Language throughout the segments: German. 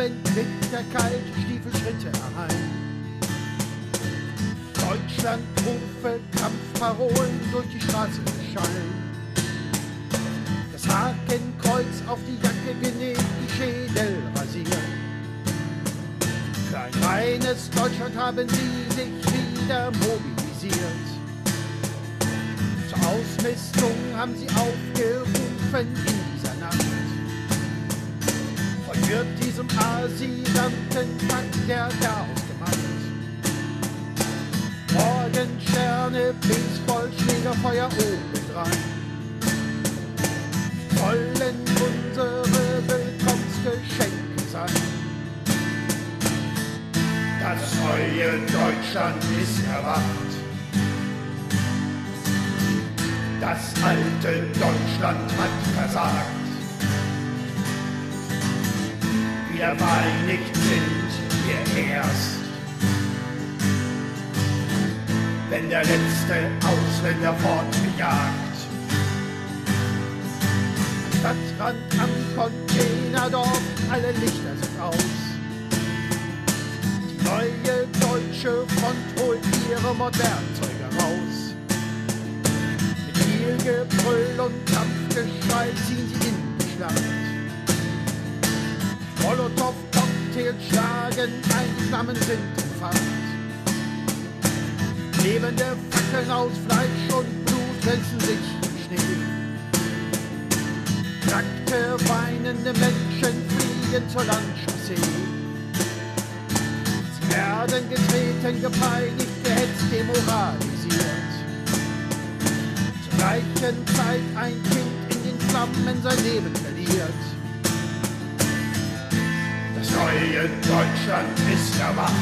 Morgen tritt der kalte Stiefelschritte herein. Deutschland rufe Kampfparolen durch die Straße schallen. Das Hakenkreuz auf die Jacke genäht, die Schädel rasiert. Für ein reines Deutschland haben sie sich wieder mobilisiert. Zur Ausmistung haben sie aufgerufen Asylantenpakt der Chaos gemacht. Morgen Sterne, Baseballschläger, Feuer obendrein. Sollen unsere Willkommensgeschenke sein. Das neue Deutschland ist erwacht. Das alte Deutschland hat versagt. Vereinigt sind wir erst. Wenn der letzte Ausländer fortgejagt. Stadtrand am Containerdorf, alle Lichter sind aus. Die neue deutsche Front holt ihre Modernzeuge raus. Mit viel Gebrüll und Kampfgeschrei ziehen sie Molotow-Cocktails schlagen ein, die Flammen sind in Fahrt. Lebende Fackeln aus Fleisch und Blut wälzen sich im Schnee. Nackte, weinende Menschen fliegen zur Landchaussee. Sie werden getreten, gepeinigt, gehetzt, demoralisiert. Zur gleichen Zeit ein Kind in den Flammen sein Leben verliert. Neue Deutschland ist erwacht.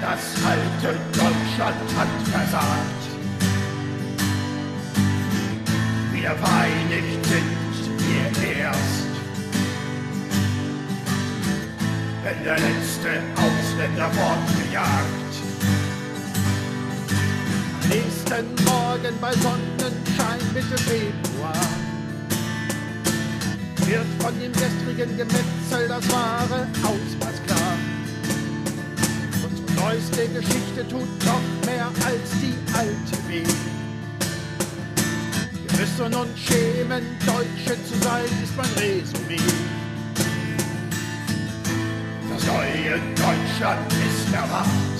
Das alte Deutschland hat versagt. Wir vereinigt sind wir erst. Wenn der letzte Ausländer fortgejagt. Nächsten Morgen bei Sonnenschein Mitte Februar wird von dem gestrigen Gemetzel das wahre Ausmaß klar. Unsere neueste Geschichte tut noch mehr als die alte weh. Wir müssen uns schämen, Deutsche zu sein, ist mein Resümee. Das neue Deutschland ist erwacht.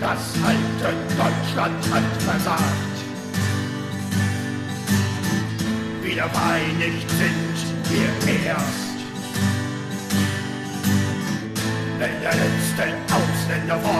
Das alte Deutschland hat versagt. Wieder vereinigt sind wir erst. Wenn der letzte Ausländer fortgejagt